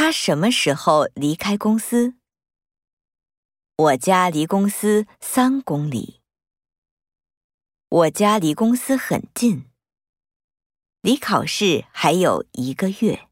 他什么时候离开公司？我家离公司三公里。我家离公司很近。离考试还有一个月。